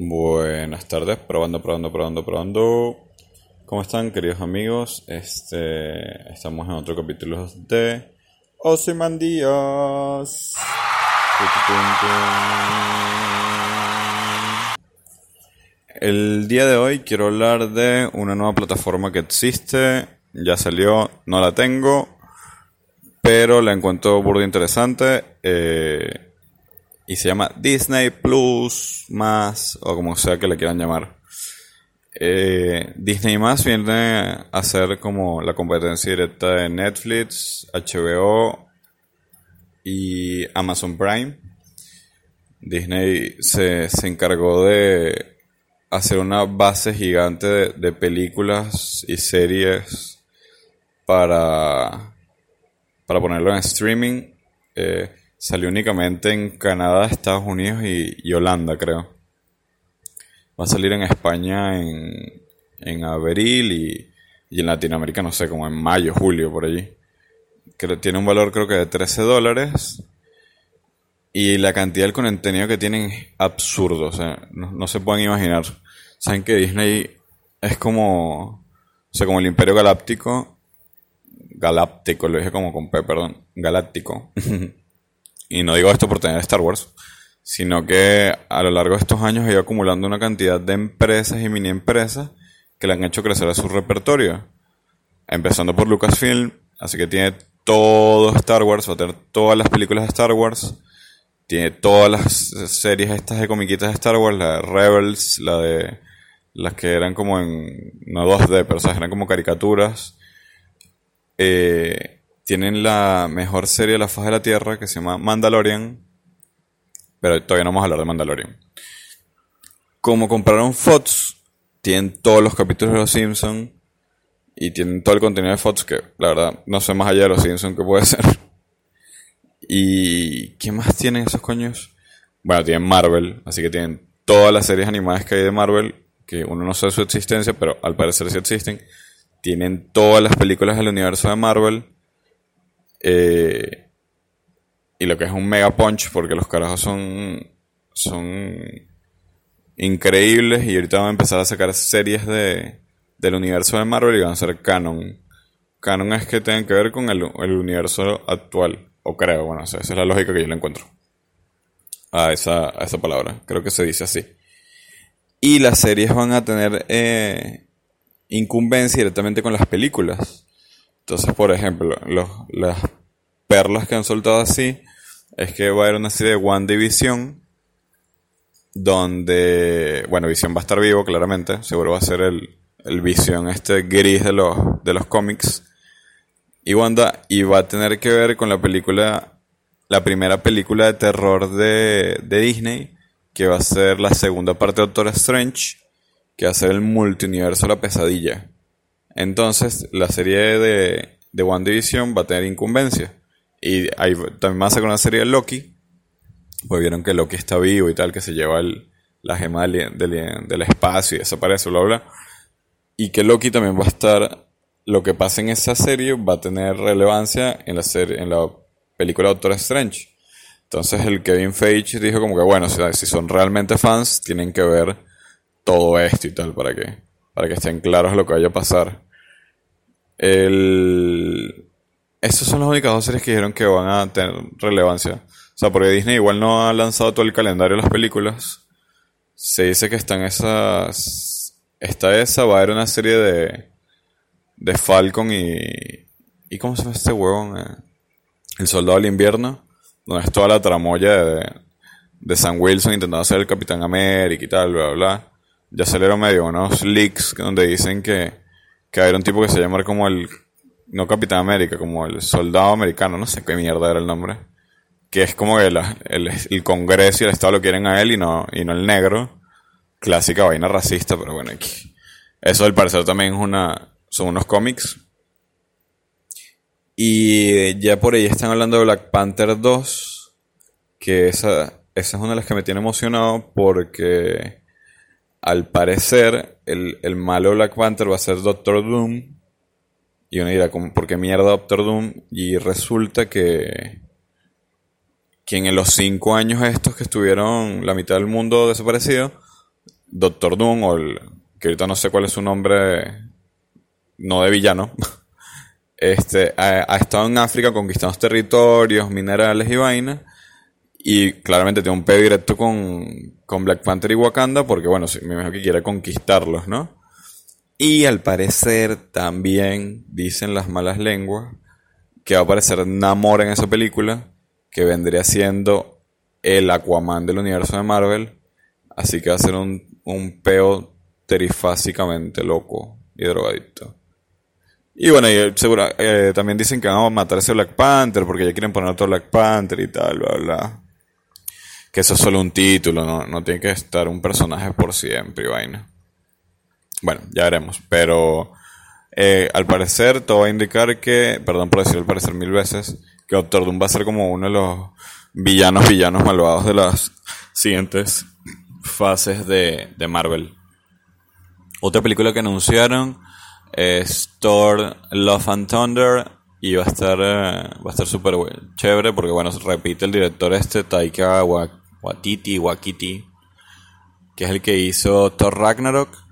Buenas tardes, probando, probando, probando, probando. ¿Cómo están, queridos amigos? Este, estamos en otro capítulo de Ozymandias. El día de hoy quiero hablar de una nueva plataforma que existe. Ya salió, no la tengo, pero la encuentro burda interesante. Eh, y se llama Disney Plus más, o como sea que le quieran llamar. Eh, Disney más viene a ser como la competencia directa de Netflix, HBO y Amazon Prime. Disney se, encargó de hacer una base gigante de, películas y series para, para ponerlo en streaming. Eh, Salió únicamente en Canadá, Estados Unidos y, Holanda, creo. Va a salir en España en, en abril y, y, en Latinoamérica, no sé, como en mayo, julio, por allí. Tiene un valor creo que de 13 dólares. Y la cantidad de contenido que tienen es absurdo, o sea, no, se pueden imaginar. Saben que Disney es como, o sea, como el Imperio Galáctico, Galáctico, lo dije como con P, perdón, Galáctico. y no digo esto por tener Star Wars, sino que a lo largo de estos años ha ido acumulando una cantidad de empresas y mini empresas que le han hecho crecer a su repertorio. Empezando por Lucasfilm, así que tiene todo Star Wars, va a tener todas las películas de Star Wars, tiene todas las series estas de comiquitas de Star Wars, la de Rebels, la de las que eran como en, no 2D, pero o eran como caricaturas. Eh, tienen la mejor serie de la faz de la Tierra que se llama Mandalorian. Pero todavía no vamos a hablar de Mandalorian. Como compraron Fox, tienen todos los capítulos de Los Simpsons. Y tienen todo el contenido de Fox que, la verdad, no sé más allá de Los Simpsons que puede ser. ¿Y qué más tienen esos coños? Bueno, tienen Marvel, así que tienen todas las series animadas que hay de Marvel, que uno no sabe su existencia, pero al parecer sí existen. Tienen todas las películas del universo de Marvel eh, y lo que es un mega punch, porque los carajos son, son increíbles y ahorita van a empezar a sacar series de, del universo de Marvel y van a ser canon. Canon es que tengan que ver con el, universo actual, o creo, bueno, esa es la lógica que yo le encuentro a esa, a esa palabra, creo que se dice así. Y las series van a tener eh, incumbencia directamente con las películas. Entonces, por ejemplo, las perlas que han soltado así es que va a haber una serie de One Division donde, bueno, Vision va a estar vivo, claramente, seguro va a ser el, el Vision este gris de los, de los cómics. Y Wanda, y va a tener que ver con la película, la primera película de terror de, de Disney, que va a ser la segunda parte de Doctor Strange, que va a ser el multiuniverso La Pesadilla. Entonces, la serie de, de One Division va a tener incumbencia. Y ahí también va a sacar una serie de Loki. Pues vieron que Loki está vivo y tal, que se lleva la gema del, espacio y desaparece, bla, bla. Y que Loki también va a estar. Lo que pasa en esa serie va a tener relevancia en la, serie, en la película Doctor Strange. Entonces el Kevin Feige dijo como que bueno, si son realmente fans, tienen que ver todo esto y tal para que, para que estén claros lo que vaya a pasar. El... Estas son las únicas dos series que dijeron que van a tener relevancia. O sea, porque Disney igual no ha lanzado todo el calendario de las películas. Se dice que están esas... Está esa, va a haber una serie de... De Falcon y... ¿Y cómo se llama este huevón? Eh, el Soldado del Invierno. Donde es toda la tramoya de, de Sam Wilson intentando ser el Capitán América y tal, bla, bla, bla. Ya salieron medio unos leaks donde dicen que que había un tipo que se llamaba como el, no Capitán América, como el soldado americano, no sé qué mierda era el nombre. Que es como que el, el, Congreso y el Estado lo quieren a él y no, y no el negro. Clásica vaina racista, pero bueno, eso al parecer también es una, son unos cómics. Y ya por ahí están hablando de Black Panther 2, que esa, esa es una de las que me tiene emocionado porque al parecer, el, el, malo Black Panther va a ser Doctor Doom. Y uno dirá, ¿por qué mierda Doctor Doom? Y resulta que, que en los cinco años estos que estuvieron la mitad del mundo desaparecido, Doctor Doom, o el, que ahorita no sé cuál es su nombre, no de villano, este, ha, estado en África conquistando territorios, minerales y vainas. Y claramente tiene un pedo directo con, con Black Panther y Wakanda, porque bueno, me imagino que quiere conquistarlos, ¿no? Y al parecer también dicen las malas lenguas que va a aparecer Namor en esa película, que vendría siendo el Aquaman del universo de Marvel. Así que va a ser un, un peo terifásicamente loco y drogadicto. Y bueno, y seguro, eh, también dicen que vamos a matar a ese Black Panther porque ya quieren poner otro Black Panther y tal, bla, bla. Que eso es solo un título, no, no tiene que estar un personaje por siempre vaina. Bueno, ya veremos. Pero eh, al parecer todo va a indicar que, perdón por decir al parecer mil veces, que Doctor Doom va a ser como uno de los villanos, villanos malvados de las siguientes fases de, de Marvel. Otra película que anunciaron es Thor Love and Thunder y va a estar eh, va a estar súper chévere porque bueno repite el director este Taika Waititi Wakiti que es el que hizo Thor Ragnarok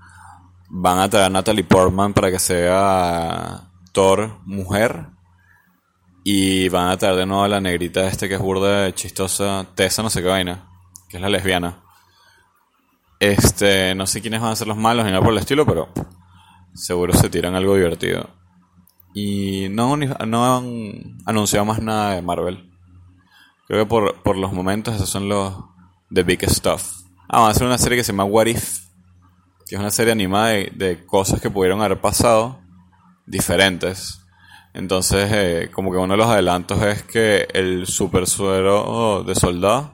van a traer a Natalie Portman para que sea Thor mujer. Y van a traer de nuevo a la negrita este que es burda chistosa, Tessa no sé qué vaina, que es la lesbiana. Este, no sé quiénes van a ser los malos ni nada por el estilo, pero seguro se tiran algo divertido. Y no, no han anunciado más nada de Marvel. Creo que por, por los momentos esos son los The Big Stuff. Ah, van a hacer una serie que se llama What If, que es una serie animada de, cosas que pudieron haber pasado diferentes. Entonces, eh, como que uno de los adelantos es que el super suero de soldado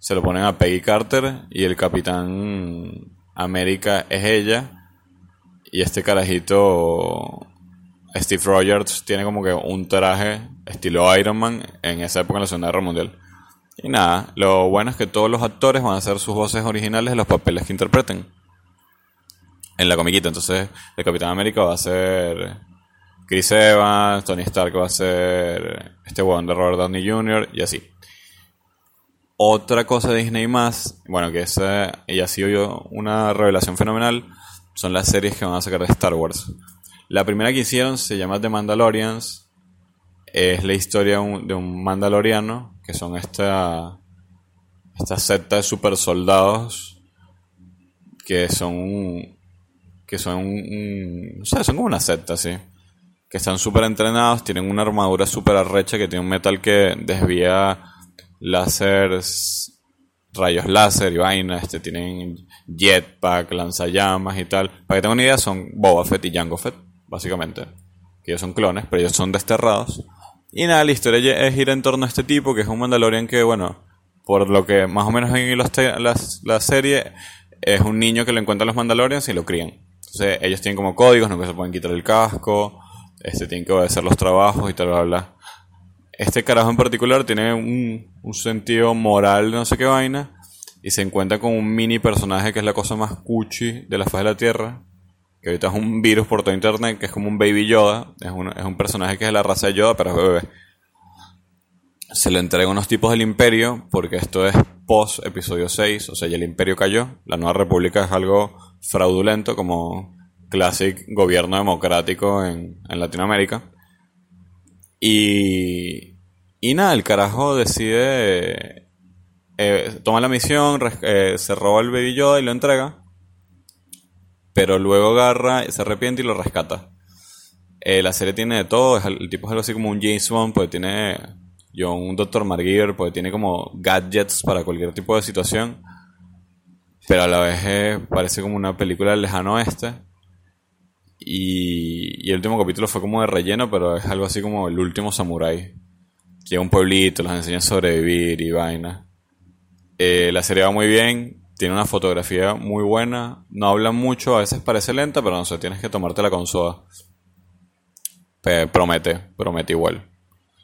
se lo ponen a Peggy Carter y el Capitán América es ella. Y este carajito, Steve Rogers, tiene como que un traje estilo Iron Man en esa época en la Segunda Guerra Mundial. Y nada, lo bueno es que todos los actores van a hacer sus voces originales de los papeles que interpreten en la comiquita. Entonces, el Capitán América va a ser Chris Evans, Tony Stark va a ser este weón de Robert Downey Jr. y así. Otra cosa de Disney más, bueno, que esa ha sido una revelación fenomenal, son las series que van a sacar de Star Wars. La primera que hicieron se llama The Mandalorians. Es la historia de un mandaloriano, que son esta, esta secta de super soldados que son que son, o sea, son como una secta, sí. Que están súper entrenados, tienen una armadura súper arrecha que tiene un metal que desvía láseres, rayos láser y vaina, este, tienen jetpack, lanzallamas y tal. Para que tengan una idea, son Boba Fett y Jango Fett, básicamente. Que ellos son clones, pero ellos son desterrados. Y nada, la historia es ir en torno a este tipo, que es un Mandalorian que, bueno, por lo que más o menos en la, la serie, es un niño que le encuentra a los Mandalorians y lo crían. Entonces ellos tienen como códigos, que se pueden quitar el casco, este, tienen que obedecer los trabajos y tal, bla, bla. Este carajo en particular tiene un, un sentido moral no sé qué vaina y se encuentra con un mini personaje que es la cosa más cuchi de la faz de la Tierra, que ahorita es un virus por todo internet, que es como un baby Yoda, es un, es un personaje que es de la raza de Yoda, pero es bebé. Se le entrega unos tipos del imperio, porque esto es post episodio 6, o sea, ya el imperio cayó, la nueva república es algo fraudulento como classic gobierno democrático en, Latinoamérica. Y, y nada, el carajo decide, eh, toma la misión, eh, se roba el Baby Yoda y lo entrega, pero luego agarra, se arrepiente y lo rescata. Eh, la serie tiene de todo, el tipo es algo así como un James Bond, pues tiene un Dr. Margiver, pues tiene como gadgets para cualquier tipo de situación pero a la vez eh, parece como una película del lejano oeste. Y, el último capítulo fue como de relleno, pero es algo así como el último samurái. Llega un pueblito, les enseña a sobrevivir y vaina. Eh, la serie va muy bien, tiene una fotografía muy buena, no habla mucho, a veces parece lenta, pero no sé, tienes que tomarte la consola. promete, promete igual.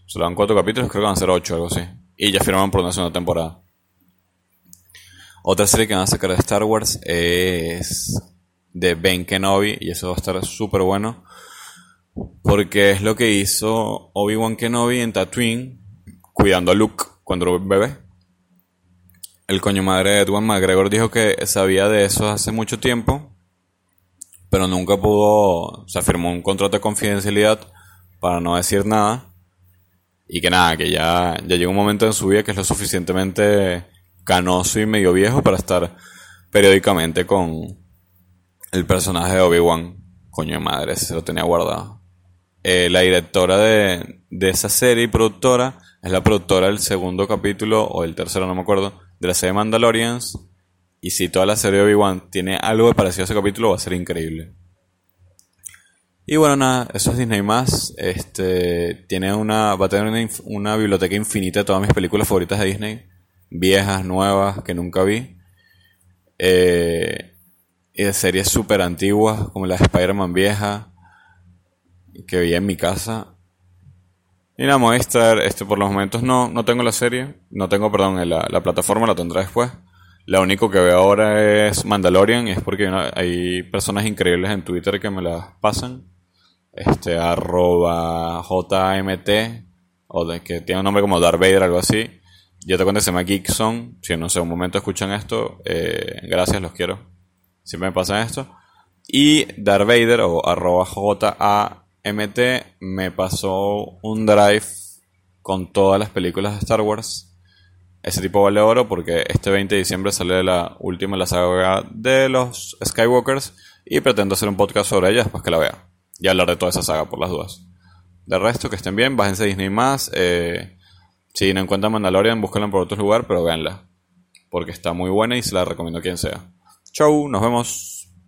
Solo dan cuatro capítulos, creo que van a ser ocho, algo así. Y ya firman por una segunda temporada. Otra serie que van a sacar de Star Wars es de Ben Kenobi y eso va a estar súper bueno porque es lo que hizo Obi-Wan Kenobi en Tatooine cuidando a Luke cuando era bebé. El coño madre de Edwin McGregor dijo que sabía de eso hace mucho tiempo, pero nunca pudo, o sea, firmó un contrato de confidencialidad para no decir nada. Y que nada, que ya, ya llegó un momento en su vida que es lo suficientemente canoso y medio viejo para estar periódicamente con el personaje de Obi-Wan. Coño madre, se lo tenía guardado. Eh, la directora de, de esa serie y productora es la productora del segundo capítulo, o el tercero, no me acuerdo, de la serie Mandalorians. Y si toda la serie de Obi-Wan tiene algo parecido a ese capítulo, va a ser increíble. Y bueno, nada, eso es Disney más. Este, tiene una, va a tener una, biblioteca infinita de todas mis películas favoritas de Disney. Viejas, nuevas, que nunca vi. Eh, y de series súper antiguas, como la de Spider-Man vieja, que vi en mi casa. Y nada, Movistar, este, por los momentos no, no tengo la serie, no tengo, perdón, la, la plataforma, la tendré después. Lo único que veo ahora es Mandalorian y es porque hay personas increíbles en Twitter que me las pasan. Este, arroba JMT, o de que tiene un nombre como Darth Vader, algo así. Yo te cuento se llama Geekson. Si no sé, un momento escuchan esto, eh, gracias, los quiero. Siempre me pasan esto. Y Darth Vader, o arroba JA MT me pasó un drive con todas las películas de Star Wars. Ese tipo vale oro porque este 20 de diciembre sale la última la saga de los Skywalkers y pretendo hacer un podcast sobre ella después que la vea. Y hablar de toda esa saga por las dudas. De resto, que estén bien, bájense Disney más. Eh, si no encuentran Mandalorian, búsquenla por otro lugar, pero véanla. Porque está muy buena y se la recomiendo a quien sea. Chau, nos vemos.